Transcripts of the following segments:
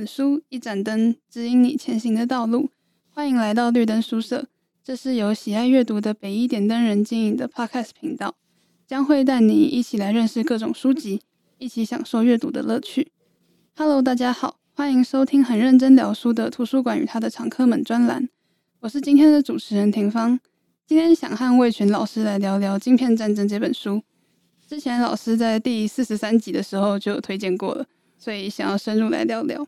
本书，一盏灯，指引你前行的道路。欢迎来到绿灯书社，这是由喜爱阅读的北一点灯人经营的 Podcast 频道，将会带你一起来认识各种书籍，一起享受阅读的乐趣。Hello，大家好，欢迎收听很认真聊书的图书馆与他的常客们专栏。我是今天的主持人廷芳，今天想和魏群老师来聊聊《晶片战争》这本书。之前老师在第四十三集的时候就推荐过了，所以想要深入来聊聊。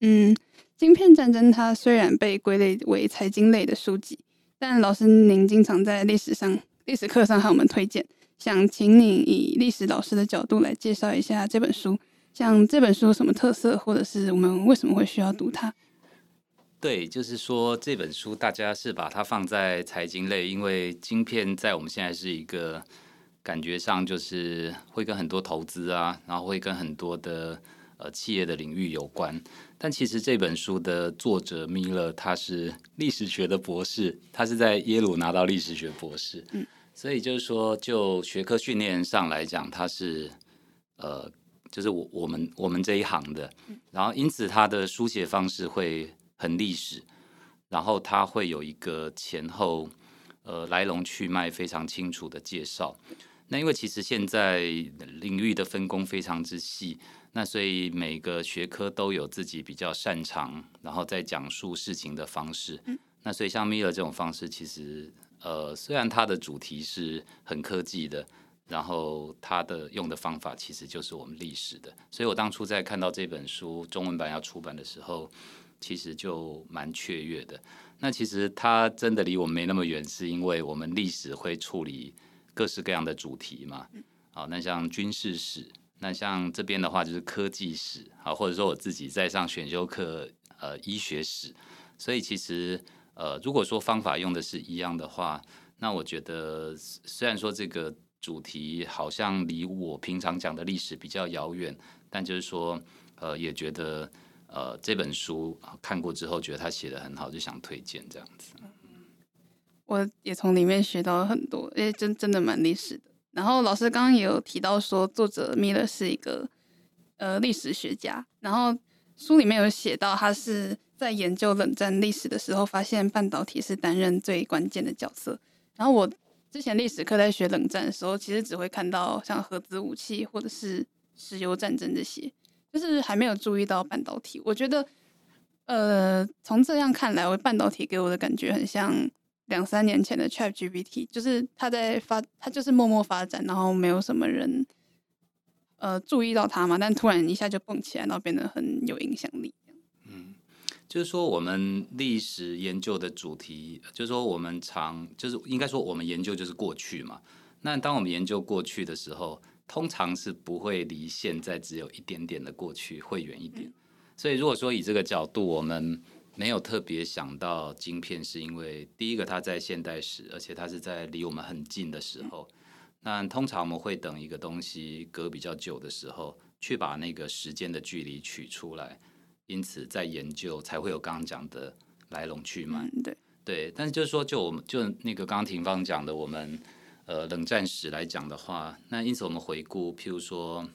嗯，《晶片战争》它虽然被归类为财经类的书籍，但老师您经常在历史上、历史课上和我们推荐，想请你以历史老师的角度来介绍一下这本书。像这本书有什么特色，或者是我们为什么会需要读它？对，就是说这本书大家是把它放在财经类，因为晶片在我们现在是一个感觉上就是会跟很多投资啊，然后会跟很多的呃企业的领域有关。但其实这本书的作者米勒他是历史学的博士，他是在耶鲁拿到历史学博士，嗯，所以就是说就学科训练上来讲，他是呃就是我我们我们这一行的，然后因此他的书写方式会。很历史，然后他会有一个前后呃来龙去脉非常清楚的介绍。那因为其实现在领域的分工非常之细，那所以每个学科都有自己比较擅长，然后在讲述事情的方式。那所以像米勒这种方式，其实呃虽然它的主题是很科技的，然后它的用的方法其实就是我们历史的。所以我当初在看到这本书中文版要出版的时候。其实就蛮雀跃的。那其实它真的离我们没那么远，是因为我们历史会处理各式各样的主题嘛。好，那像军事史，那像这边的话就是科技史，啊，或者说我自己在上选修课，呃，医学史。所以其实，呃，如果说方法用的是一样的话，那我觉得虽然说这个主题好像离我平常讲的历史比较遥远，但就是说，呃，也觉得。呃，这本书看过之后，觉得他写的很好，就想推荐这样子。我也从里面学到了很多，哎，真真的蛮历史的。然后老师刚刚也有提到说，作者米勒是一个呃历史学家，然后书里面有写到，他是在研究冷战历史的时候，发现半导体是担任最关键的角色。然后我之前历史课在学冷战的时候，其实只会看到像核子武器或者是石油战争这些。就是还没有注意到半导体，我觉得，呃，从这样看来，我半导体给我的感觉很像两三年前的 ChatGPT，就是它在发，它就是默默发展，然后没有什么人，呃，注意到它嘛，但突然一下就蹦起来，然后变得很有影响力。嗯，就是说我们历史研究的主题，就是说我们常，就是应该说我们研究就是过去嘛。那当我们研究过去的时候，通常是不会离现在只有一点点的过去会远一点，所以如果说以这个角度，我们没有特别想到晶片，是因为第一个它在现代史，而且它是在离我们很近的时候。那通常我们会等一个东西隔比较久的时候，去把那个时间的距离取出来，因此在研究才会有刚刚讲的来龙去脉。对对，但是就是说，就我们就那个刚刚廷芳讲的，我们。呃，冷战史来讲的话，那因此我们回顾，譬如说，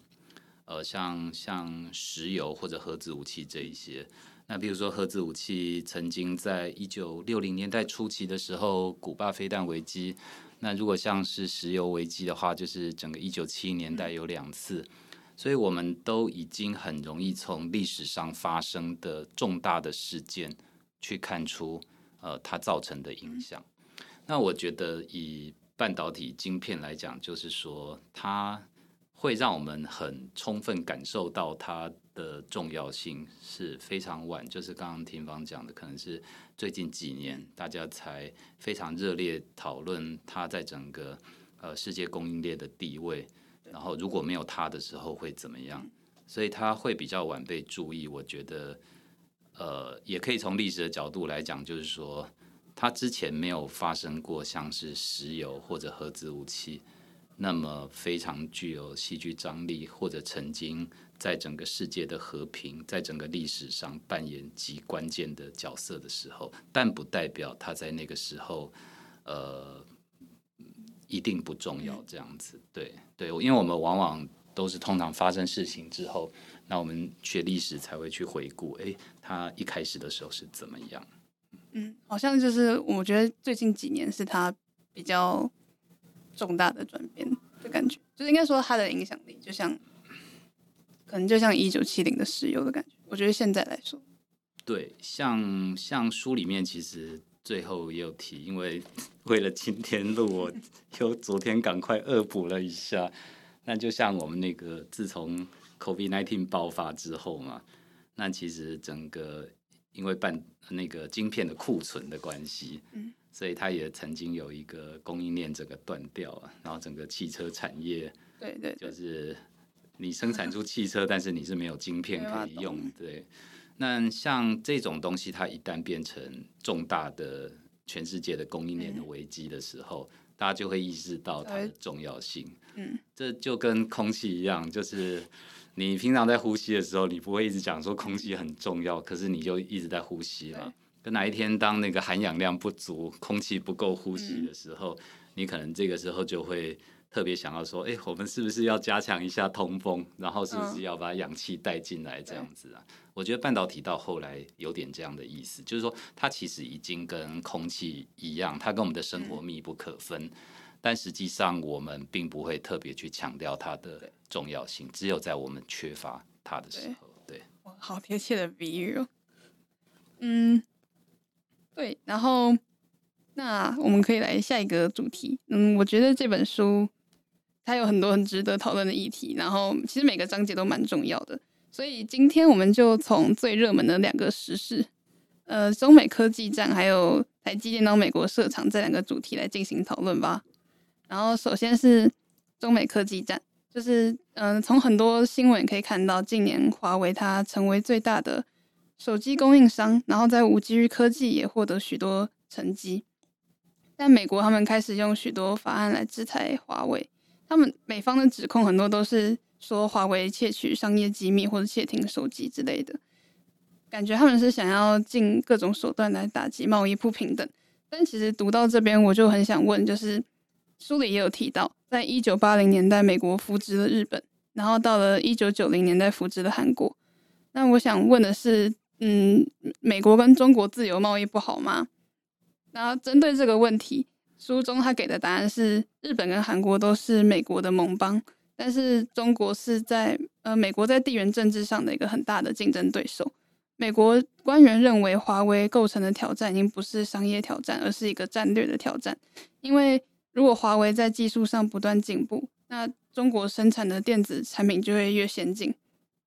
呃，像像石油或者核子武器这一些，那比如说核子武器曾经在一九六零年代初期的时候，古巴飞弹危机，那如果像是石油危机的话，就是整个一九七零年代有两次，所以我们都已经很容易从历史上发生的重大的事件去看出，呃，它造成的影响。那我觉得以半导体晶片来讲，就是说它会让我们很充分感受到它的重要性是非常晚，就是刚刚廷芳讲的，可能是最近几年大家才非常热烈讨论它在整个呃世界供应链的地位，然后如果没有它的时候会怎么样，所以它会比较晚被注意。我觉得呃也可以从历史的角度来讲，就是说。它之前没有发生过像是石油或者核子武器那么非常具有戏剧张力，或者曾经在整个世界的和平，在整个历史上扮演极关键的角色的时候，但不代表他在那个时候，呃，一定不重要。这样子，对对，因为我们往往都是通常发生事情之后，那我们学历史才会去回顾，哎，他一开始的时候是怎么样？嗯，好像就是我觉得最近几年是他比较重大的转变的感觉，就是应该说它的影响力，就像可能就像一九七零的石油的感觉。我觉得现在来说，对，像像书里面其实最后也有提，因为为了今天录，我又昨天赶快恶补了一下。那就像我们那个自从 COVID-19 爆发之后嘛，那其实整个因为半那个晶片的库存的关系，嗯，所以它也曾经有一个供应链整个断掉啊，然后整个汽车产业，对对，就是你生产出汽车，但是你是没有晶片可以用，对。那像这种东西，它一旦变成重大的全世界的供应链的危机的时候，大家就会意识到它的重要性。嗯，这就跟空气一样，就是你平常在呼吸的时候，你不会一直讲说空气很重要，可是你就一直在呼吸嘛。可哪一天当那个含氧量不足，空气不够呼吸的时候，你可能这个时候就会特别想要说，哎，我们是不是要加强一下通风，然后是不是要把氧气带进来这样子啊？我觉得半导体到后来有点这样的意思，就是说它其实已经跟空气一样，它跟我们的生活密不可分。嗯、但实际上我们并不会特别去强调它的重要性，只有在我们缺乏它的时候。对，对哇，好贴切的比喻哦。嗯，对。然后，那我们可以来下一个主题。嗯，我觉得这本书它有很多很值得讨论的议题，然后其实每个章节都蛮重要的。所以今天我们就从最热门的两个时事，呃，中美科技战还有台积电到美国设厂这两个主题来进行讨论吧。然后首先是中美科技战，就是嗯、从很多新闻可以看到，近年华为它成为最大的手机供应商，然后在五 G 科技也获得许多成绩。但美国他们开始用许多法案来制裁华为，他们美方的指控很多都是。说华为窃取商业机密或者窃听手机之类的，感觉他们是想要尽各种手段来打击贸易不平等。但其实读到这边，我就很想问，就是书里也有提到，在一九八零年代，美国扶植了日本，然后到了一九九零年代扶植了韩国。那我想问的是，嗯，美国跟中国自由贸易不好吗？然后针对这个问题，书中他给的答案是，日本跟韩国都是美国的盟邦。但是中国是在呃，美国在地缘政治上的一个很大的竞争对手。美国官员认为，华为构成的挑战已经不是商业挑战，而是一个战略的挑战。因为如果华为在技术上不断进步，那中国生产的电子产品就会越先进。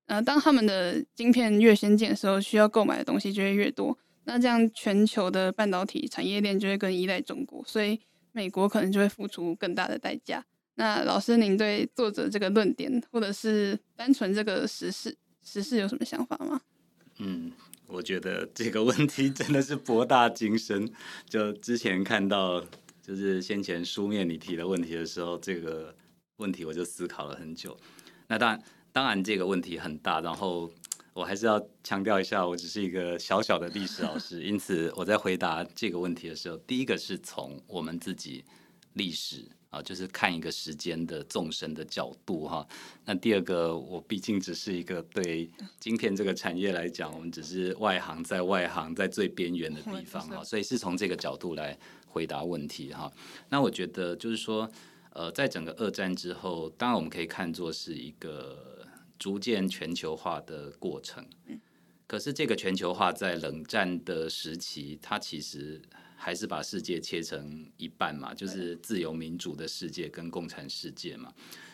呃，当他们的晶片越先进的时候，需要购买的东西就会越多。那这样全球的半导体产业链就会更依赖中国，所以美国可能就会付出更大的代价。那老师，您对作者这个论点，或者是单纯这个时事时事有什么想法吗？嗯，我觉得这个问题真的是博大精深。就之前看到，就是先前书面你提的问题的时候，这个问题我就思考了很久。那当然，当然这个问题很大，然后我还是要强调一下，我只是一个小小的历史老师，因此我在回答这个问题的时候，第一个是从我们自己历史。啊，就是看一个时间的纵深的角度哈。那第二个，我毕竟只是一个对晶片这个产业来讲，我们只是外行，在外行，在最边缘的地方哈，所以是从这个角度来回答问题哈。那我觉得就是说，呃，在整个二战之后，当然我们可以看作是一个逐渐全球化的过程。可是这个全球化在冷战的时期，它其实。还是把世界切成一半嘛，就是自由民主的世界跟共产世界嘛。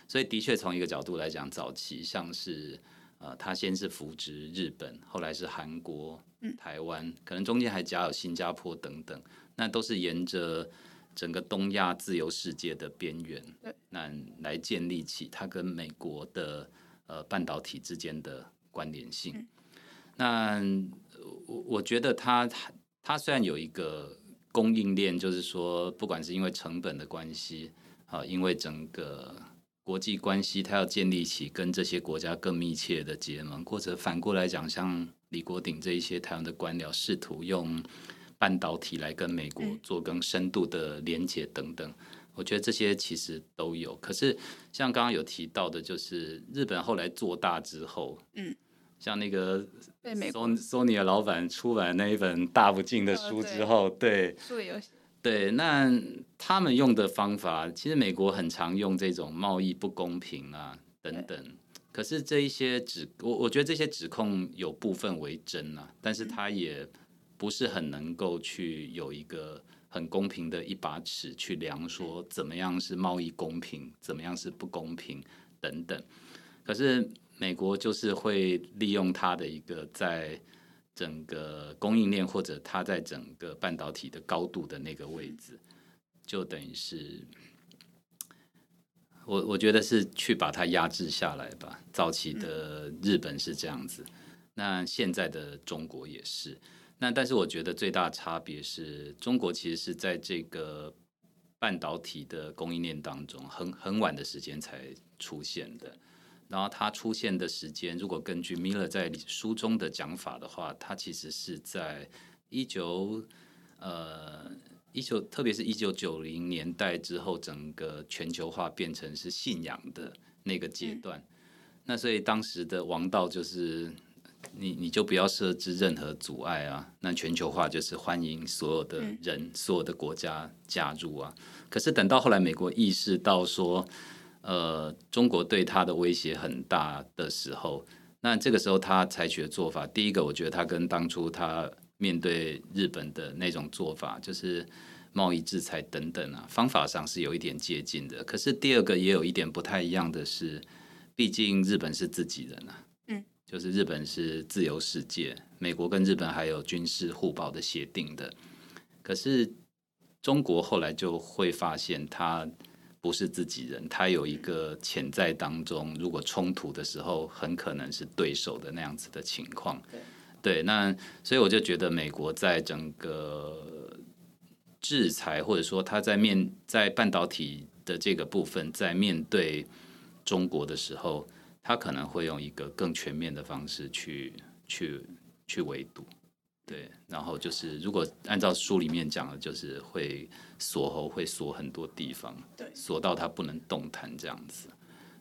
所以的确从一个角度来讲，早期像是呃，他先是扶植日本，后来是韩国、台湾，可能中间还加有新加坡等等，那都是沿着整个东亚自由世界的边缘，那来建立起它跟美国的呃半导体之间的关联性。那我我觉得它它虽然有一个。供应链就是说，不管是因为成本的关系，啊，因为整个国际关系，它要建立起跟这些国家更密切的结盟，或者反过来讲，像李国鼎这一些台湾的官僚试图用半导体来跟美国做更深度的连接等等，我觉得这些其实都有。可是像刚刚有提到的，就是日本后来做大之后，嗯，像那个被美索索尼的老板出版那一本大不敬的书之后，哦、对，对，对，那他们用的方法，其实美国很常用这种贸易不公平啊等等。可是这一些指我我觉得这些指控有部分为真啊，但是他也不是很能够去有一个很公平的一把尺去量说怎么样是贸易公平，怎么样是不公平等等。可是美国就是会利用它的一个在整个供应链或者它在整个半导体的高度的那个位置，就等于是。我我觉得是去把它压制下来吧。早期的日本是这样子，那现在的中国也是。那但是我觉得最大差别是中国其实是在这个半导体的供应链当中很很晚的时间才出现的。然后它出现的时间，如果根据 Miller 在书中的讲法的话，它其实是在一九呃。一九，特别是一九九零年代之后，整个全球化变成是信仰的那个阶段。嗯、那所以当时的王道就是你，你就不要设置任何阻碍啊。那全球化就是欢迎所有的人、嗯、所有的国家加入啊。可是等到后来，美国意识到说，呃，中国对他的威胁很大的时候，那这个时候他采取的做法，第一个，我觉得他跟当初他。面对日本的那种做法，就是贸易制裁等等啊，方法上是有一点接近的。可是第二个也有一点不太一样的是，毕竟日本是自己人啊，嗯，就是日本是自由世界，美国跟日本还有军事互保的协定的。可是中国后来就会发现，他不是自己人，他有一个潜在当中，如果冲突的时候，很可能是对手的那样子的情况。对，那所以我就觉得美国在整个制裁，或者说他在面在半导体的这个部分，在面对中国的时候，他可能会用一个更全面的方式去去去围堵。对，然后就是如果按照书里面讲的，就是会锁喉，会锁很多地方，对，锁到他不能动弹这样子。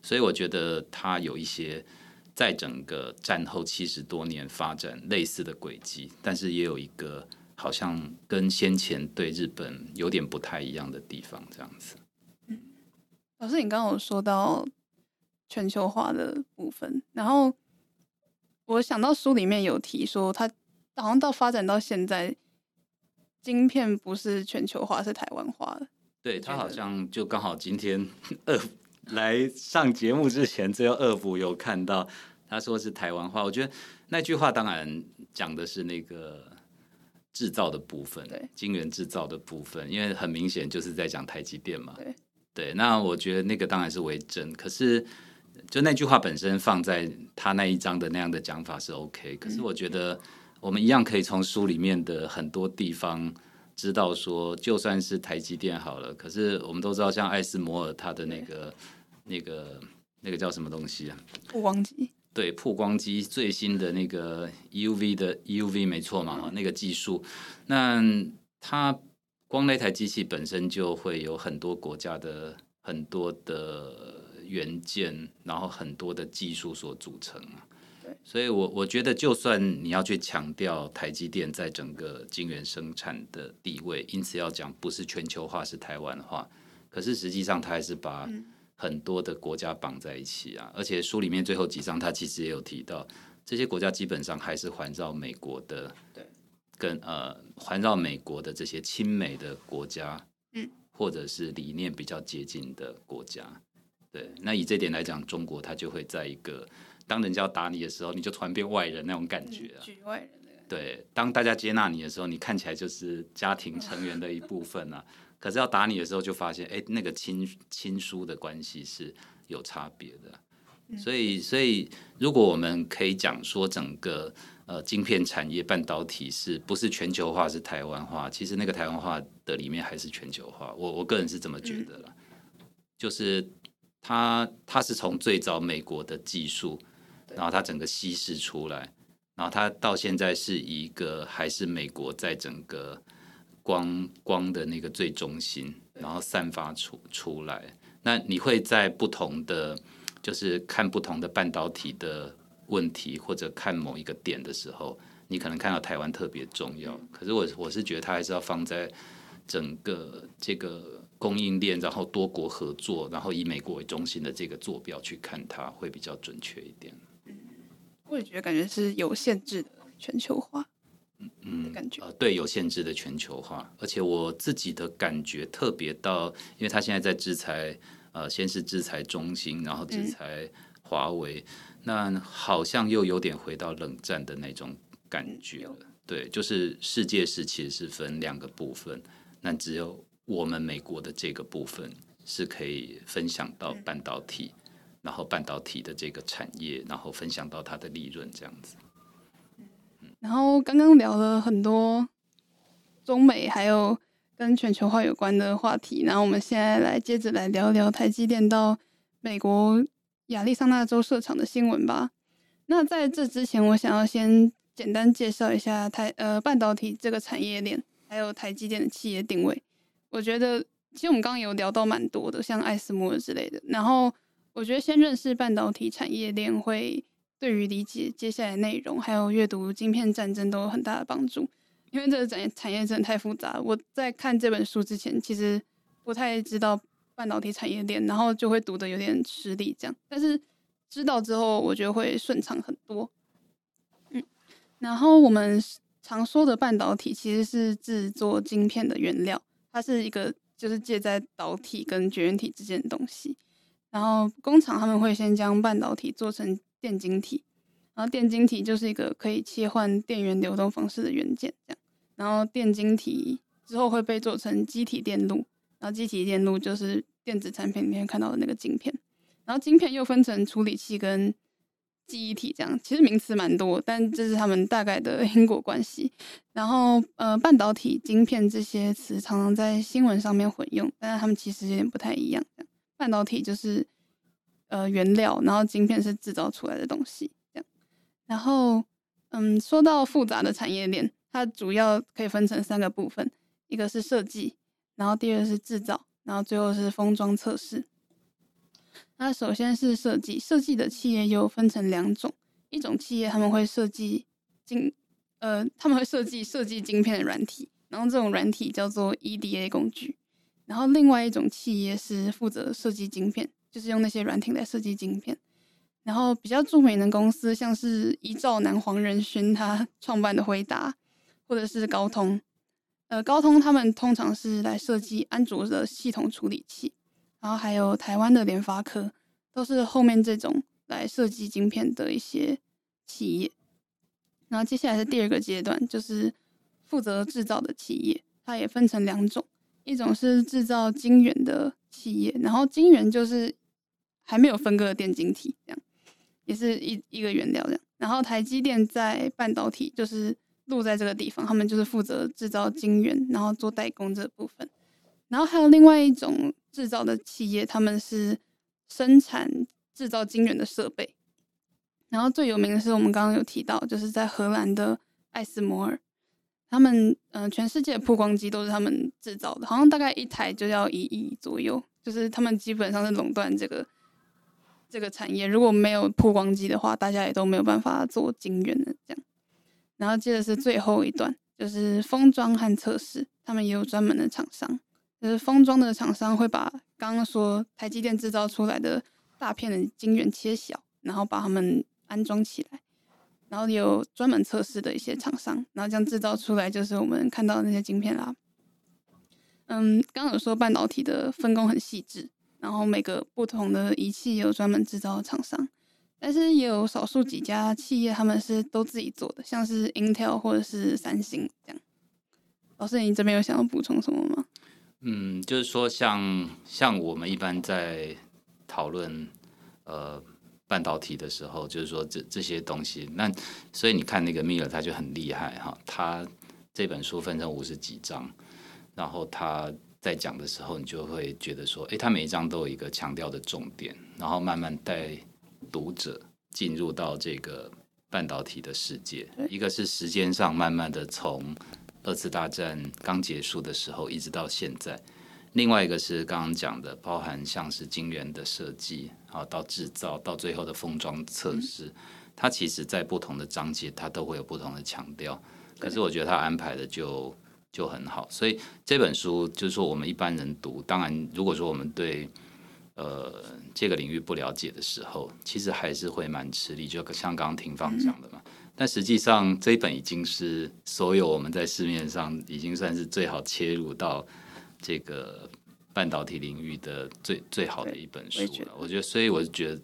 所以我觉得他有一些。在整个战后七十多年发展类似的轨迹，但是也有一个好像跟先前对日本有点不太一样的地方，这样子。嗯，老师，你刚刚有说到全球化的部分，然后我想到书里面有提说，它好像到发展到现在，晶片不是全球化，是台湾化的。对，他好像就刚好今天 二来上节目之前，只有二部有看到。他说是台湾话，我觉得那句话当然讲的是那个制造的部分，对，晶圆制造的部分，因为很明显就是在讲台积电嘛，对，对，那我觉得那个当然是为真，可是就那句话本身放在他那一章的那样的讲法是 OK，可是我觉得我们一样可以从书里面的很多地方知道说，就算是台积电好了，可是我们都知道像艾斯摩尔他的那个那个那个叫什么东西啊？曝光机。对，曝光机最新的那个 EUV 的 EUV 没错嘛，那个技术，那它光那台机器本身就会有很多国家的很多的元件，然后很多的技术所组成。对，所以我我觉得，就算你要去强调台积电在整个晶圆生产的地位，因此要讲不是全球化是台湾化，可是实际上它还是把。嗯。很多的国家绑在一起啊，而且书里面最后几章，它其实也有提到，这些国家基本上还是环绕美国的，对，跟呃环绕美国的这些亲美的国家，嗯，或者是理念比较接近的国家，对。那以这点来讲，中国它就会在一个当人家要打你的时候，你就突然变外人那种感觉啊，局外人的感觉。对，当大家接纳你的时候，你看起来就是家庭成员的一部分啊。可是要打你的时候，就发现，哎，那个亲亲疏的关系是有差别的。所以，所以如果我们可以讲说，整个呃晶片产业半导体是不是全球化，是台湾化？其实那个台湾化的里面还是全球化。我我个人是这么觉得了，就是它它是从最早美国的技术，然后它整个稀释出来，然后它到现在是一个还是美国在整个。光光的那个最中心，然后散发出出来。那你会在不同的，就是看不同的半导体的问题，或者看某一个点的时候，你可能看到台湾特别重要。可是我我是觉得它还是要放在整个这个供应链，然后多国合作，然后以美国为中心的这个坐标去看它，会比较准确一点。嗯，我也觉得感觉是有限制的全球化。嗯，感觉呃，对，有限制的全球化，而且我自己的感觉特别到，因为他现在在制裁，呃，先是制裁中兴，然后制裁华为，嗯，那好像又有点回到冷战的那种感觉了。对，就是世界是其实是分两个部分，那只有我们美国的这个部分是可以分享到半导体，然后半导体的这个产业，然后分享到它的利润这样子。然后刚刚聊了很多中美还有跟全球化有关的话题，然后我们现在来接着来聊聊台积电到美国亚利桑那州设厂的新闻吧。那在这之前，我想要先简单介绍一下台呃半导体这个产业链，还有台积电的企业定位。我觉得其实我们刚刚有聊到蛮多的，像艾斯摩尔之类的。然后我觉得先认识半导体产业链会。对于理解接下来内容，还有阅读《晶片战争》都有很大的帮助。因为这个产产业真的太复杂，我在看这本书之前，其实不太知道半导体产业链，然后就会读得有点吃力这样。但是知道之后，我觉得会顺畅很多。嗯，然后我们常说的半导体其实是制作晶片的原料，它是一个就是介在导体跟绝缘体之间的东西。然后工厂他们会先将半导体做成。电晶体，然后电晶体就是一个可以切换电源流动方式的元件，这样。然后电晶体之后会被做成积体电路，然后积体电路就是电子产品里面看到的那个晶片。然后晶片又分成处理器跟记忆体，这样。其实名词蛮多，但这是他们大概的因果关系。然后呃，半导体、晶片这些词常常在新闻上面混用，但是他们其实有点不太一样。半导体就是。呃，原料，然后晶片是制造出来的东西，这样。然后，嗯，说到复杂的产业链，它主要可以分成三个部分，一个是设计，然后第二是制造，然后最后是封装测试。那首先是设计，设计的企业又分成两种，一种企业他们会设计晶，呃，他们会设计设计晶片的软体，然后这种软体叫做 EDA 工具。然后另外一种企业是负责设计晶片。就是用那些软体来设计晶片，然后比较著名的公司像是一兆男黄仁勋他创办的辉达，或者是高通，呃，高通他们通常是来设计安卓的系统处理器，然后还有台湾的联发科，都是后面这种来设计晶片的一些企业。然后接下来是第二个阶段，就是负责制造的企业，它也分成两种，一种是制造晶圆的企业，然后晶圆就是。还没有分割的电晶体，这样也是一一个原料这样。然后台积电在半导体就是录在这个地方，他们就是负责制造晶圆，然后做代工这部分。然后还有另外一种制造的企业，他们是生产制造晶圆的设备。然后最有名的是我们刚刚有提到，就是在荷兰的艾斯摩尔，他们嗯、全世界的曝光机都是他们制造的，好像大概一台就要一亿左右，就是他们基本上是垄断这个。这个产业如果没有曝光机的话，大家也都没有办法做晶圆的这样。然后接着是最后一段，就是封装和测试，他们也有专门的厂商。就是封装的厂商会把刚刚说台积电制造出来的大片的晶圆切小，然后把它们安装起来。然后有专门测试的一些厂商，然后这样制造出来就是我们看到的那些晶片啦。嗯，刚刚有说半导体的分工很细致。然后每个不同的仪器也有专门制造的厂商，但是也有少数几家企业他们是都自己做的，像是 Intel 或者是三星这样。老师，你这边有想要补充什么吗？嗯，就是说像像我们一般在讨论呃半导体的时候，就是说这这些东西，那所以你看那个 Miller 他就很厉害哈，他这本书分成五十几章，然后他。在讲的时候，你就会觉得说，哎，他每一章都有一个强调的重点，然后慢慢带读者进入到这个半导体的世界。一个是时间上慢慢的从二次大战刚结束的时候一直到现在。另外一个是刚刚讲的，包含像是晶圆的设计，好到制造，到最后的封装测试，嗯、它其实在不同的章节，它都会有不同的强调。可是我觉得他安排的就就很好，所以这本书就是说我们一般人读，当然如果说我们对呃这个领域不了解的时候，其实还是会蛮吃力，就像刚刚廷芳讲的嘛。嗯、但实际上这一本已经是所有我们在市面上已经算是最好切入到。这个半导体领域的最最好的一本书了，我觉得，所以我就觉得，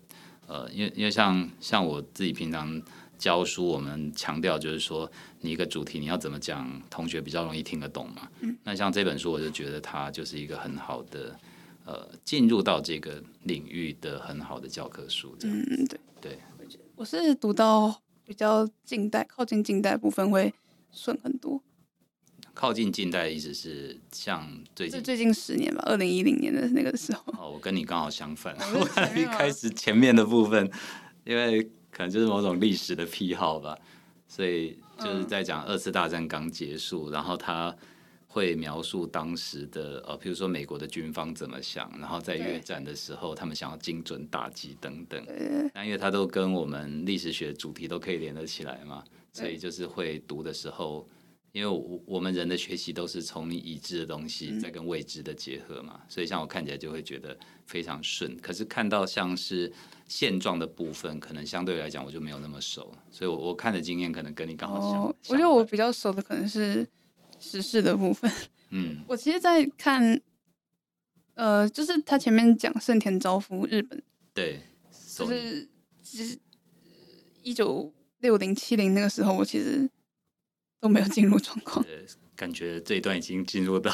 呃，因为因为像像我自己平常教书，我们强调就是说，你一个主题你要怎么讲，同学比较容易听得懂嘛。嗯。那像这本书，我就觉得它就是一个很好的，呃，进入到这个领域的很好的教科书。嗯，对对。我是读到比较近代，靠近近代部分会顺很多。靠近近代的意思是像最近最近十年吧，二零一零年的那个时候。哦，我跟你刚好相反，我一开始前面的部分，因为可能就是某种历史的癖好吧，所以就是在讲二次大战刚结束，嗯、然后他会描述当时的呃，比如说美国的军方怎么想，然后在越战的时候他们想要精准打击等等。那因为他都跟我们历史学主题都可以连得起来嘛，所以就是会读的时候。因为我我们人的学习都是从你已知的东西再跟未知的结合嘛，嗯、所以像我看起来就会觉得非常顺。可是看到像是现状的部分，可能相对来讲我就没有那么熟，所以我我看的经验可能跟你刚好相。哦、我觉得我比较熟的可能是时事的部分。嗯，我其实，在看，呃，就是他前面讲盛田昭夫日本，对，就是其实一九六零七零那个时候，我其实。都没有进入状况，感觉这一段已经进入到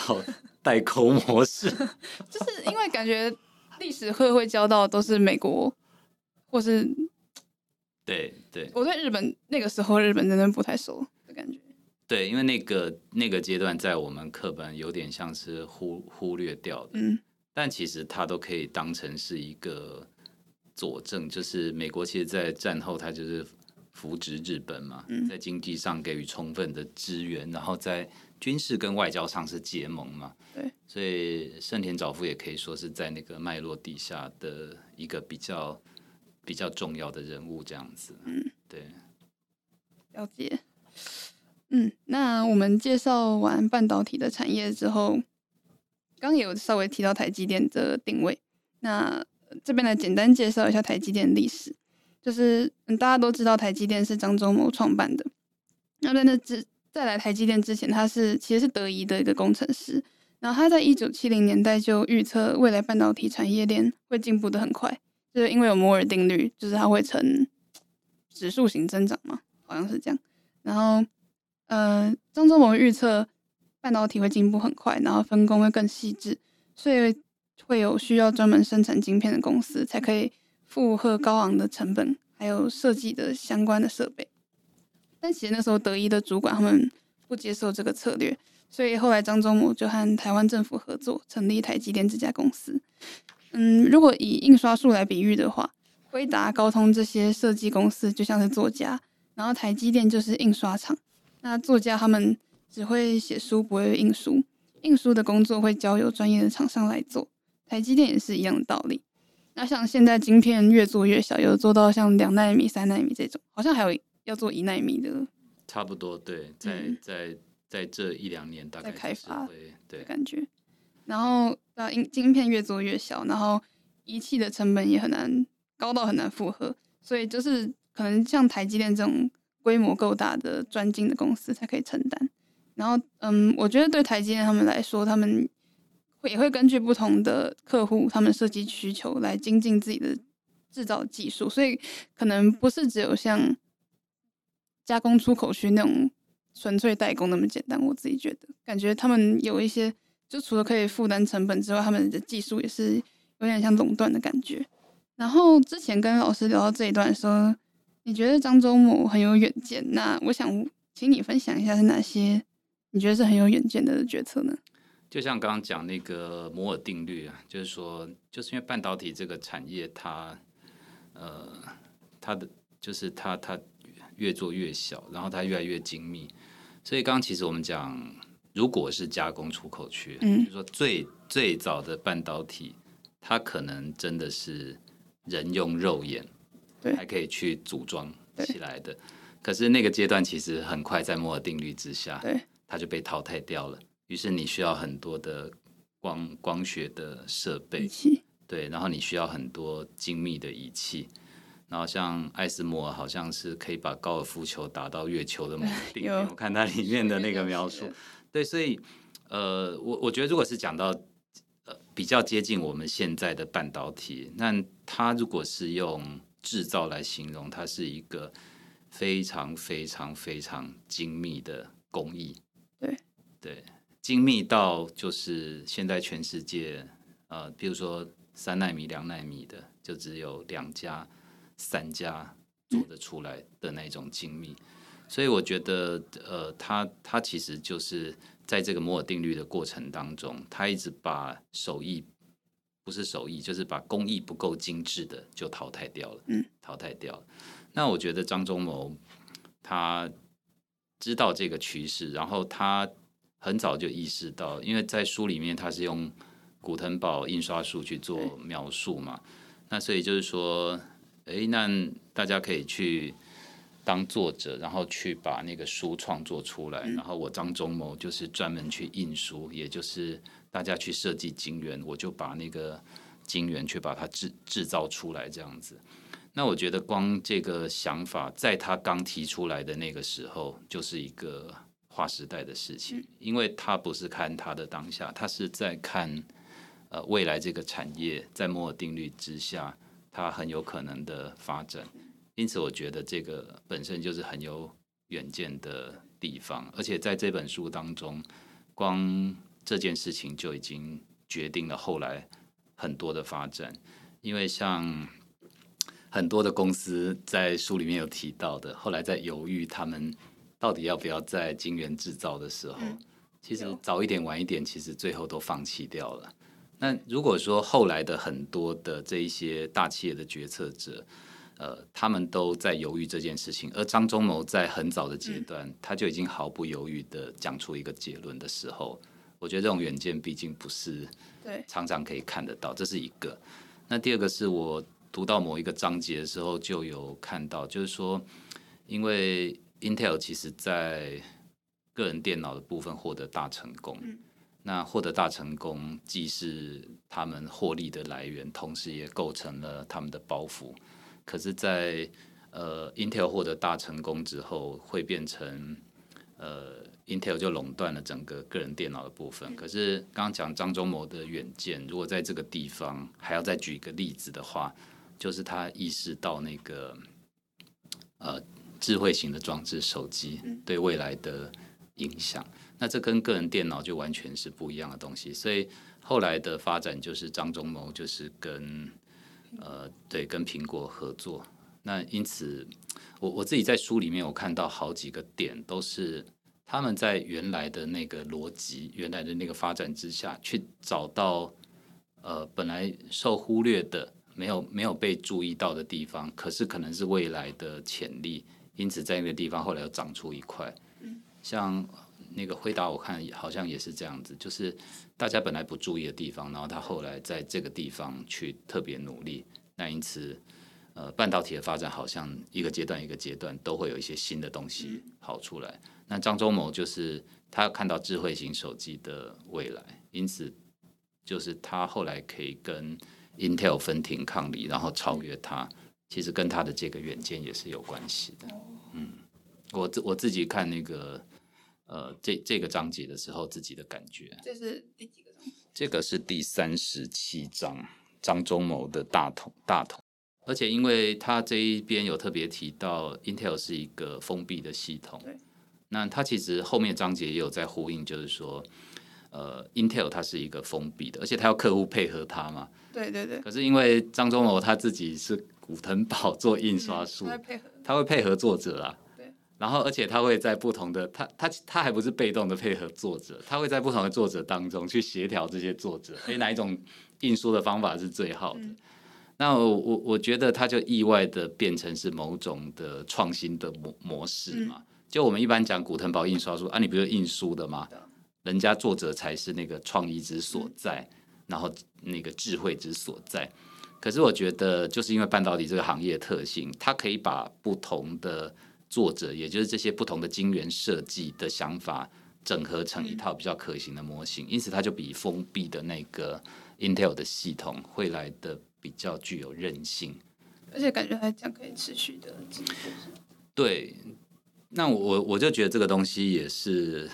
代沟模式，就是因为感觉历史课会教到都是美国，或是对对，我对日本那个时候日本真的不太熟的感觉，对，因为那个那个阶段在我们课本有点像是忽忽略掉的，嗯，但其实它都可以当成是一个佐证，就是美国其实，在战后它就是。扶植日本嘛，在经济上给予充分的支援，嗯、然后在军事跟外交上是结盟嘛。对，所以盛田昭夫也可以说是在那个脉络底下的一个比较比较重要的人物，这样子。嗯，对，了解。嗯，那我们介绍完半导体的产业之后，刚也有稍微提到台积电的定位，那这边来简单介绍一下台积电历史。就是，大家都知道台积电是张忠谋创办的。那在那之在来台积电之前，他是其实是德仪的一个工程师。然后他在一九七零年代就预测未来半导体产业链会进步的很快，就是因为有摩尔定律，就是它会呈指数型增长嘛，好像是这样。然后呃，张忠谋预测半导体会进步很快，然后分工会更细致，所以会有需要专门生产晶片的公司才可以。负荷高昂的成本，还有设计的相关的设备，但其实那时候德仪的主管他们不接受这个策略，所以后来张忠谋就和台湾政府合作，成立台积电这家公司。嗯，如果以印刷术来比喻的话，辉达、高通这些设计公司就像是作家，然后台积电就是印刷厂。那作家他们只会写书，不会印书，印书的工作会交由专业的厂商来做。台积电也是一样的道理。那像现在晶片越做越小，有做到像两纳米、三纳米这种，好像还有要做一纳米的。差不多，对，在、嗯、在在这一两年大概在开发，对感觉。然后啊，晶晶片越做越小，然后仪器的成本也很难高到很难负荷，所以就是可能像台积电这种规模够大的专精的公司才可以承担。然后，嗯，我觉得对台积电他们来说，他们会。也会根据不同的客户，他们设计需求来精进自己的制造技术，所以可能不是只有像加工出口区那种纯粹代工那么简单。我自己觉得，感觉他们有一些，就除了可以负担成本之外，他们的技术也是有点像垄断的感觉。然后之前跟老师聊到这一段的时候，你觉得张忠谋很有远见，那我想请你分享一下是哪些你觉得是很有远见的决策呢？就像刚刚讲那个摩尔定律啊，就是说，就是因为半导体这个产业它，呃，它的就是它它越做越小，然后它越来越精密，所以刚刚其实我们讲，如果是加工出口区，嗯，就是说最最早的半导体，它可能真的是人用肉眼，对，还可以去组装起来的。可是那个阶段其实很快在摩尔定律之下，它就被淘汰掉了。于是你需要很多的光光学的设备，对，然后你需要很多精密的仪器。然后像艾斯摩尔好像是可以把高尔夫球打到月球的某个定 点，我看它里面的那个描述。对，所以呃，我我觉得如果是讲到呃比较接近我们现在的半导体，那它如果是用制造来形容，它是一个非常非常非常精密的工艺。对对，精密到就是现在全世界呃，比如说三纳米、两纳米的，就只有两家。三家做得出来的那种精密，所以我觉得，呃，它它其实就是在这个摩尔定律的过程当中，它一直把手艺不是手艺，就是把工艺不够精致的就淘汰掉了，嗯，淘汰掉了。那我觉得张忠谋他知道这个趋势，然后他很早就意识到，因为在书里面他是用古腾堡印刷术去做描述嘛，那所以就是说。诶，那大家可以去当作者，然后去把那个书创作出来。然后我张忠谋就是专门去印书，也就是大家去设计晶圆，我就把那个晶圆去把它制制造出来这样子。那我觉得光这个想法，在他刚提出来的那个时候，就是一个划时代的事情，因为他不是看他的当下，他是在看呃未来这个产业在摩尔定律之下。它很有可能的发展，因此我觉得这个本身就是很有远见的地方，而且在这本书当中，光这件事情就已经决定了后来很多的发展。因为像很多的公司在书里面有提到的，后来在犹豫他们到底要不要在晶圆制造的时候，其实早一点晚一点，其实最后都放弃掉了。那如果说后来的很多的这一些大企业的决策者，呃，他们都在犹豫这件事情，而张忠谋在很早的阶段，嗯，他就已经毫不犹豫的讲出一个结论的时候，我觉得这种远见毕竟不是对常常可以看得到，这是一个。那第二个是我读到某一个章节的时候就有看到，就是说，因为 Intel 其实在个人电脑的部分获得大成功。嗯那获得大成功，既是他们获利的来源，同时也构成了他们的包袱。可是在，在呃，Intel 获得大成功之后，会变成呃，Intel 就垄断了整个个人电脑的部分。可是刚刚讲张忠谋的远见，如果在这个地方还要再举一个例子的话，就是他意识到那个呃，智慧型的装置手机对未来的影响。那这跟个人电脑就完全是不一样的东西，所以后来的发展就是张忠谋就是跟呃对跟苹果合作。那因此我我自己在书里面我看到好几个点，都是他们在原来的那个逻辑、原来的那个发展之下去找到呃本来受忽略的、没有没有被注意到的地方，可是可能是未来的潜力。因此在那个地方后来又长出一块，像。那个回答，我看好像也是这样子，就是大家本来不注意的地方，然后他后来在这个地方去特别努力，那因此，呃，半导体的发展好像一个阶段一个阶段都会有一些新的东西跑出来。那张忠谋就是他看到智慧型手机的未来，因此就是他后来可以跟 Intel 分庭抗礼，然后超越他，其实跟他的这个远见也是有关系的。嗯，我自我自己看那个。呃，这这个章节的时候，自己的感觉。这是第几个章？这个是第三十七章，张忠谋的大同大同。而且，因为他这一边有特别提到，Intel 是一个封闭的系统。对。那他其实后面章节也有在呼应，就是说，呃，Intel 它是一个封闭的，而且他要客户配合他嘛。对对对。可是因为张忠谋他自己是古腾堡 做印刷术，嗯，他会配合，作者啊。然后，而且他会在不同的他他他还不是被动的配合作者，他会在不同的作者当中去协调这些作者，所以哪一种印书的方法是最好的？嗯、那我我我觉得它就意外的变成是某种的创新的模模式嘛，就我们一般讲古腾堡印刷术啊，你不是印书的吗？人家作者才是那个创意之所在，然后那个智慧之所在。可是我觉得，就是因为半导体这个行业特性，它可以把不同的作者，也就是这些不同的晶圆设计的想法，整合成一套比较可行的模型，因此它就比封闭的那个 Intel 的系统会来的比较具有韧性，而且感觉来讲可以持续的进步。对，那我我就觉得这个东西也是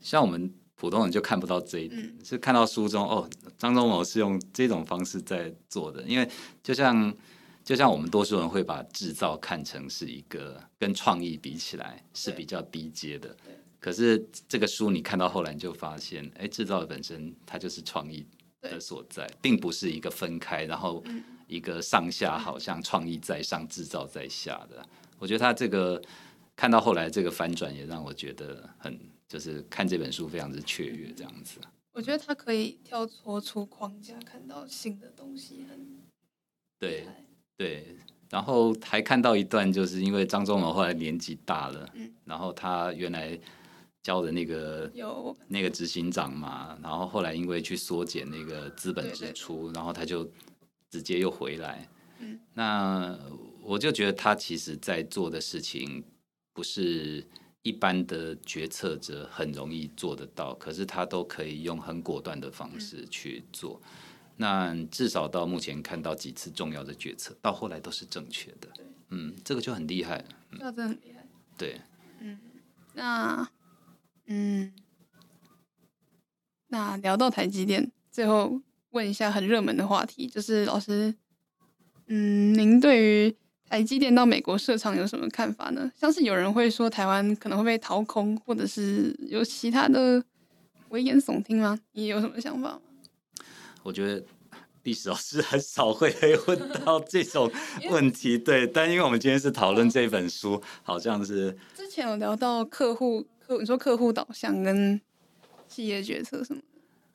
像我们。普通人就看不到这一点，嗯、是看到书中哦，张忠谋是用这种方式在做的。因为就像就像我们多数人会把制造看成是一个跟创意比起来是比较低阶的，可是这个书你看到后来你就发现，哎，制造的本身它就是创意的所在，并不是一个分开，然后一个上下好像创意在上，制造在下的。我觉得他这个看到后来这个翻转也让我觉得很。就是看这本书非常之雀跃，这样子。我觉得他可以跳脱出框架，看到新的东西，很对对。然后还看到一段，就是因为张忠谋后来年纪大了，嗯，然后他原来教的那个有那个执行长嘛，然后后来因为去缩减那个资本支出，然后他就直接又回来。嗯，那我就觉得他其实在做的事情不是。一般的决策者很容易做得到，可是他都可以用很果断的方式去做。嗯、那至少到目前看到几次重要的决策，到后来都是正确的。对嗯，这个就很厉害。那真的很厉害。对，嗯，那，嗯，那聊到台积电，最后问一下很热门的话题，就是老师，嗯，您对于台积电到美国设厂有什么看法呢？像是有人会说台湾可能会被掏空，或者是有其他的危言耸听吗？你有什么想法吗？我觉得历史老师很少会问到这种 问题，对。但因为我们今天是讨论这本书，好像是之前有聊到客户客，你说客户导向跟企业决策什么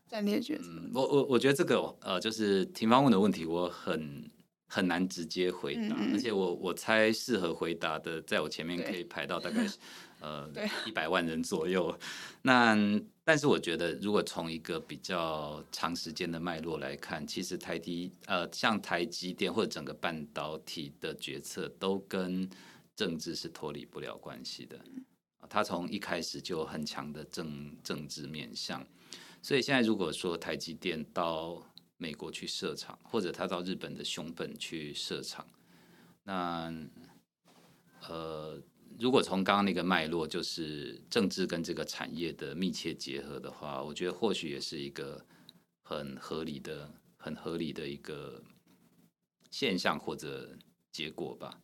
战略决策。嗯，我我我觉得这个呃，就是庭芳问的问题，我很。很难直接回答，嗯嗯，而且我我猜适合回答的，在我前面可以排到大概 对呃一百万人左右。那但是我觉得，如果从一个比较长时间的脉络来看，其实台积呃像台积电或者整个半导体的决策，都跟政治是脱离不了关系的。他从一开始就很强的政政治面向，所以现在如果说台积电到美国去设厂，或者他到日本的熊本去设厂，那呃，如果从刚刚那个脉络，就是政治跟这个产业的密切结合的话，我觉得或许也是一个很合理的、很合理的一个现象或者结果吧。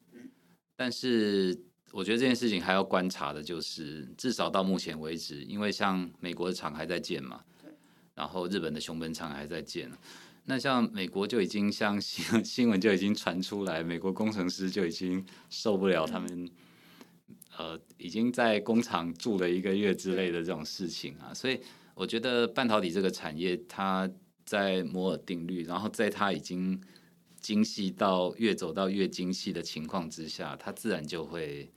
但是我觉得这件事情还要观察的，就是至少到目前为止，因为像美国的厂还在建嘛。然后日本的熊本厂还在建，那像美国就已经像新 新闻就已经传出来，美国工程师就已经受不了他们，呃，已经在工厂住了一个月之类的这种事情啊。所以我觉得半导体这个产业，它在摩尔定律，然后在它已经精细到越走到越精细的情况之下，它自然就会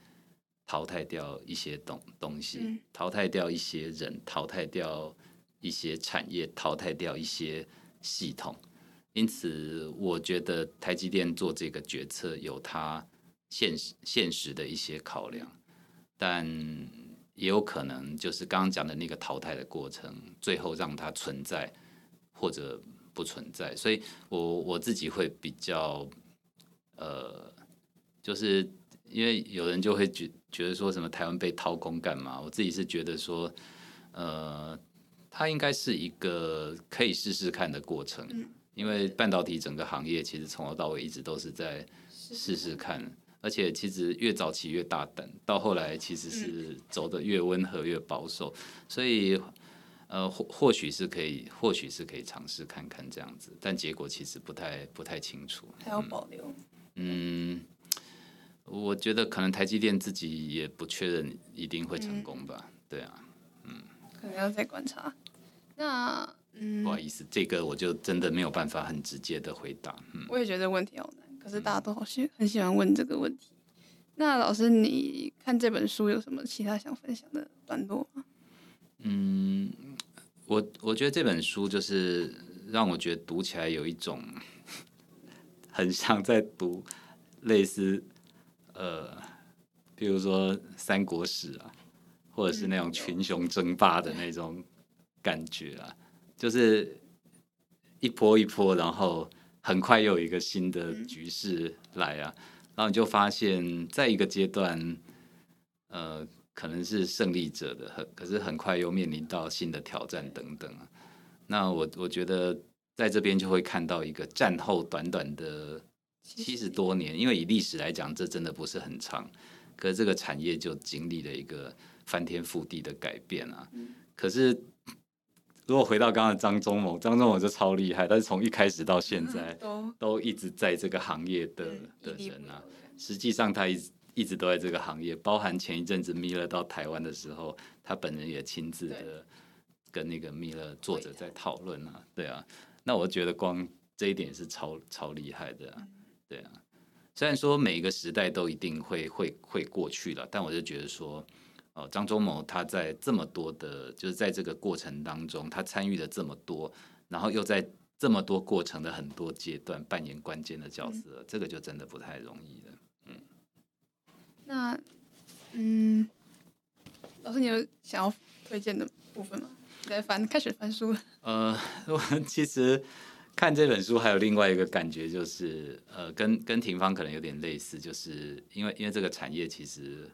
淘汰掉一些东东西，淘汰掉一些人，淘汰掉。一些产业淘汰掉一些系统，因此我觉得台积电做这个决策有它现实现实的一些考量，但也有可能就是刚刚讲的那个淘汰的过程，最后让它存在或者不存在。所以我我自己会比较，呃，就是因为有人就会觉觉得说什么台湾被掏空干嘛？我自己是觉得说，呃。它应该是一个可以试试看的过程，嗯、因为半导体整个行业其实从头到尾一直都是在试试看，而且其实越早期越大胆，到后来其实是走的越温和越保守，嗯、所以呃或或许是可以，或许是可以尝试看看这样子，但结果其实不太不太清楚，还要保留。嗯，我觉得可能台积电自己也不确认一定会成功吧，嗯、对啊，嗯，可能要再观察。那嗯，不好意思，这个我就真的没有办法很直接的回答。嗯，我也觉得问题好难，可是大家都好喜很喜欢问这个问题。那老师，你看这本书有什么其他想分享的段落吗？嗯，我我觉得这本书就是让我觉得读起来有一种 很像在读类似呃，比如说三国史啊，或者是那种群雄争霸的那种感觉啊，就是一波一波，然后很快又有一个新的局势来啊。然后你就发现，在一个阶段，呃，可能是胜利者的，很可是很快又面临到新的挑战等等啊。那我我觉得在这边就会看到一个战后短短的七十多年，因为以历史来讲，这真的不是很长，可是这个产业就经历了一个翻天覆地的改变啊。可是如果回到刚刚张忠谋，张忠谋就超厉害，但是从一开始到现在都都一直在这个行业的的人啊，实际上他一直一直都在这个行业，包含前一阵子米勒到台湾的时候，他本人也亲自的跟那个米勒作者在讨论啊，对啊，那我觉得光这一点是超超厉害的啊，对啊，虽然说每一个时代都一定会会会过去了，但我就觉得说。哦，张忠谋他在这么多的，就是在这个过程当中，他参与了这么多，然后又在这么多过程的很多阶段扮演关键的角色，嗯、这个就真的不太容易了。嗯，那嗯，老师，你有想要推荐的部分吗？来翻，开始翻书了。呃，我其实看这本书还有另外一个感觉，就是呃，跟跟廷芳可能有点类似，就是因为因为这个产业其实。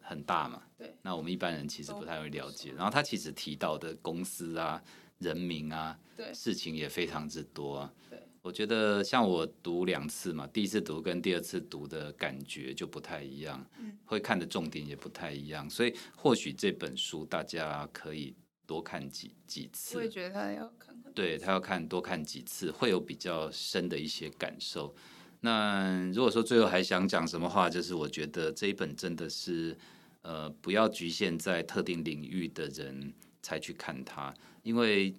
很大嘛，对，那我们一般人其实不太会了解。然后他其实提到的公司啊、人名啊，对，事情也非常之多啊。对，我觉得像我读两次嘛，第一次读跟第二次读的感觉就不太一样，嗯，会看的重点也不太一样。所以或许这本书大家可以多看几几次。我也觉得他要看看，对，他要看多看几次，会有比较深的一些感受。那如果说最后还想讲什么话，就是我觉得这一本真的是，呃，不要局限在特定领域的人才去看它，因为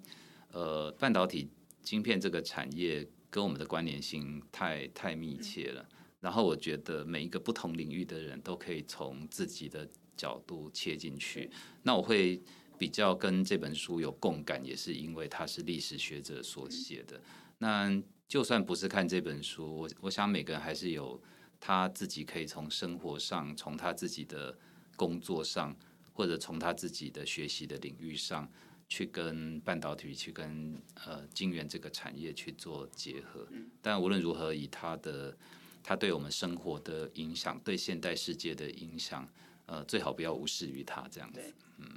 呃，半导体晶片这个产业跟我们的关联性太太密切了。然后我觉得每一个不同领域的人都可以从自己的角度切进去。那我会比较跟这本书有共感，也是因为他是历史学者所写的。那就算不是看这本书，我我想每个人还是有他自己可以从生活上、从他自己的工作上，或者从他自己的学习的领域上去跟半导体、去跟呃晶圆这个产业去做结合。但无论如何，以他的他对我们生活的影响、对现代世界的影响，呃，最好不要无视于他这样子。嗯。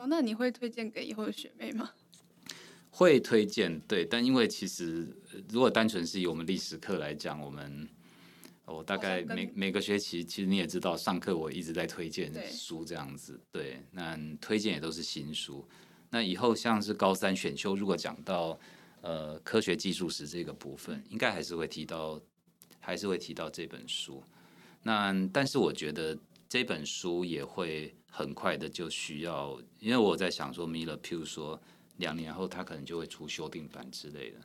哦，那你会推荐给以后的学妹吗？会推荐，对，但因为其实如果单纯是以我们历史课来讲，我们我大概每每个学期，其实你也知道，上课我一直在推荐书这样子，对，对，那推荐也都是新书。那以后像是高三选修，如果讲到呃科学技术史这个部分，应该还是会提到，还是会提到这本书。那但是我觉得这本书也会很快的就需要，因为我在想说，米勒，譬如说。两年后，他可能就会出修订版之类的。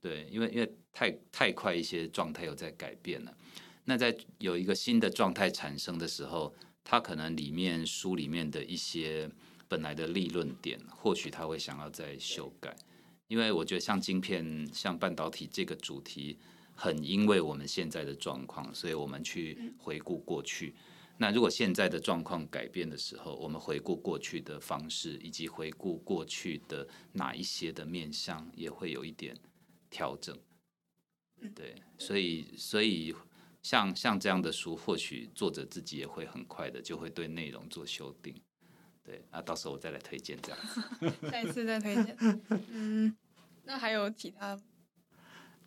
对，因为因为太太快，一些状态又在改变了。那在有一个新的状态产生的时候，他可能里面书里面的一些本来的立论点，或许他会想要再修改。因为我觉得像晶片、像半导体这个主题，很因为我们现在的状况，所以我们去回顾过去。那如果现在的状况改变的时候，我们回顾过去的方式，以及回顾过去的哪一些的面向，也会有一点调整。对，所以所以像像这样的书，或许作者自己也会很快的就会对内容做修订。对，那到时候我再来推荐这样。下一次再推荐。嗯，那还有其他？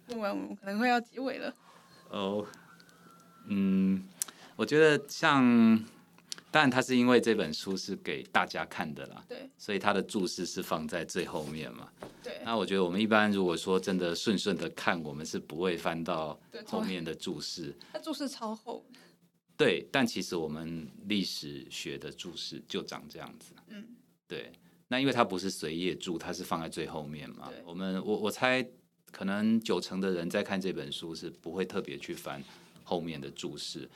问完我们可能会要结尾了。哦，嗯。我觉得像，当然他是因为这本书是给大家看的啦，对，所以他的注释是放在最后面嘛，对。那我觉得我们一般如果说真的顺顺的看，我们是不会翻到后面的注释。他注释超厚。对，但其实我们历史学的注释就长这样子，嗯，对。那因为它不是随页注，它是放在最后面嘛。我们我我猜，可能九成的人在看这本书是不会特别去翻后面的注释。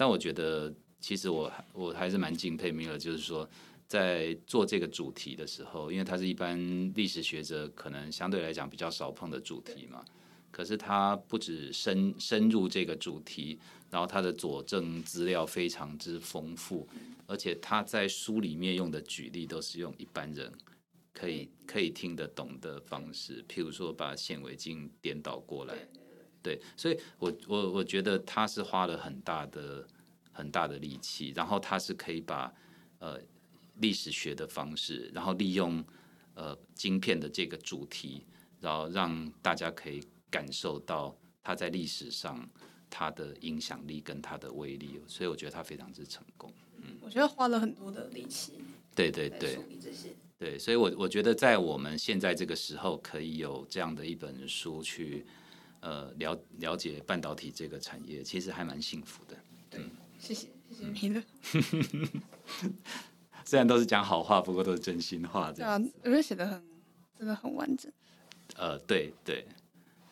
但我觉得其实我我还是蛮敬佩 Miller，就是说在做这个主题的时候，因为他是一般历史学者可能相对来讲比较少碰的主题嘛。可是他不止深深入这个主题，然后他的佐证资料非常之丰富，而且他在书里面用的举例都是用一般人可以可以听得懂的方式，譬如说把显微镜颠倒过来，对，所以我我我觉得他是花了很大的很大的力气，然后他是可以把呃历史学的方式，然后利用呃晶片的这个主题，然后让大家可以。感受到他在历史上他的影响力跟他的威力，所以我觉得他非常之成功。嗯，我觉得花了很多的力气。对对对，对，所以我我觉得在我们现在这个时候，可以有这样的一本书去呃了了解半导体这个产业，其实还蛮幸福的。对，谢谢谢谢你的。虽然都是讲好话，不过都是真心话。对啊，我觉得写的很真的很完整。呃，对对。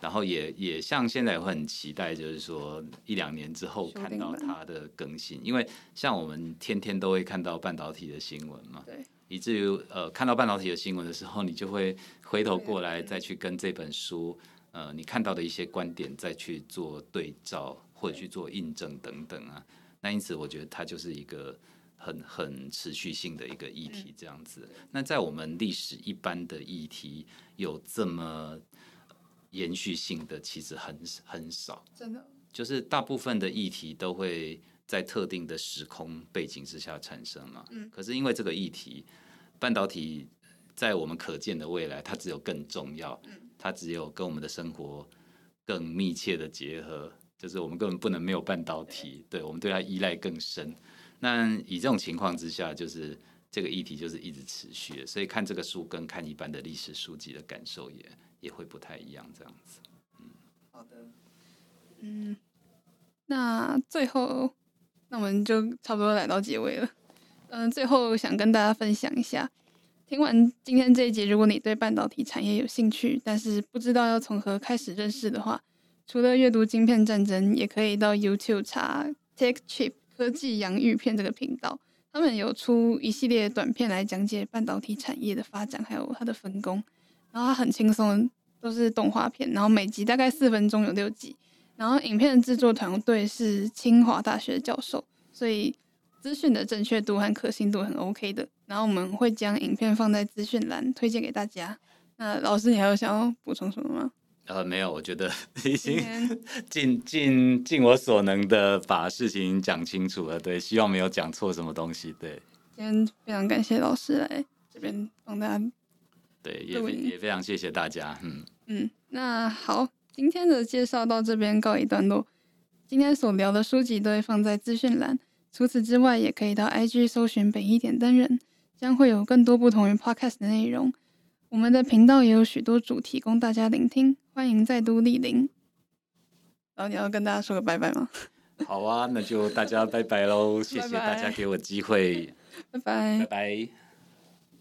然后也也像现在会很期待，就是说一两年之后看到它的更新，因为像我们天天都会看到半导体的新闻嘛，对，以至于呃看到半导体的新闻的时候，你就会回头过来再去跟这本书呃你看到的一些观点再去做对照或者去做印证等等啊。那因此我觉得它就是一个很很持续性的一个议题这样子。那在我们历史一般的议题有这么。延续性的其实很很少，真的，就是大部分的议题都会在特定的时空背景之下产生嘛。嗯，可是因为这个议题，半导体在我们可见的未来，它只有更重要，它只有跟我们的生活更密切的结合，就是我们根本不能没有半导体，对，我们对它依赖更深。那以这种情况之下，就是这个议题就是一直持续的，所以看这个书跟看一般的历史书籍的感受也。也会不太一样，这样子。嗯，好的。嗯，那最后，那我们就差不多来到结尾了。嗯，最后想跟大家分享一下，听完今天这一集，如果你对半导体产业有兴趣，但是不知道要从何开始认识的话，除了阅读《晶片战争》，也可以到 YouTube 查 Tech Chip 科技洋芋片这个频道，他们有出一系列短片来讲解半导体产业的发展，还有它的分工。然后它很轻松，都是动画片，然后每集大概四分钟，有六集。然后影片的制作团队是清华大学教授，所以资讯的正确度和可信度很 OK 的。然后我们会将影片放在资讯栏推荐给大家。那老师，你还有想要补充什么吗？呃，没有，我觉得已经 尽尽尽我所能的把事情讲清楚了。对，希望没有讲错什么东西。对，今天非常感谢老师来这边帮大家。对，也也非常谢谢大家。嗯嗯，那好，今天的介绍到这边告一段落。今天所聊的书籍都会放在资讯栏，除此之外，也可以到 IG 搜寻北一点灯人，将会有更多不同于 Podcast 的内容。我们的频道也有许多主题供大家聆听，欢迎再度莅临。然后你要跟大家说个拜拜吗？好啊，那就大家拜拜喽！谢谢大家给我机会，拜拜，拜拜。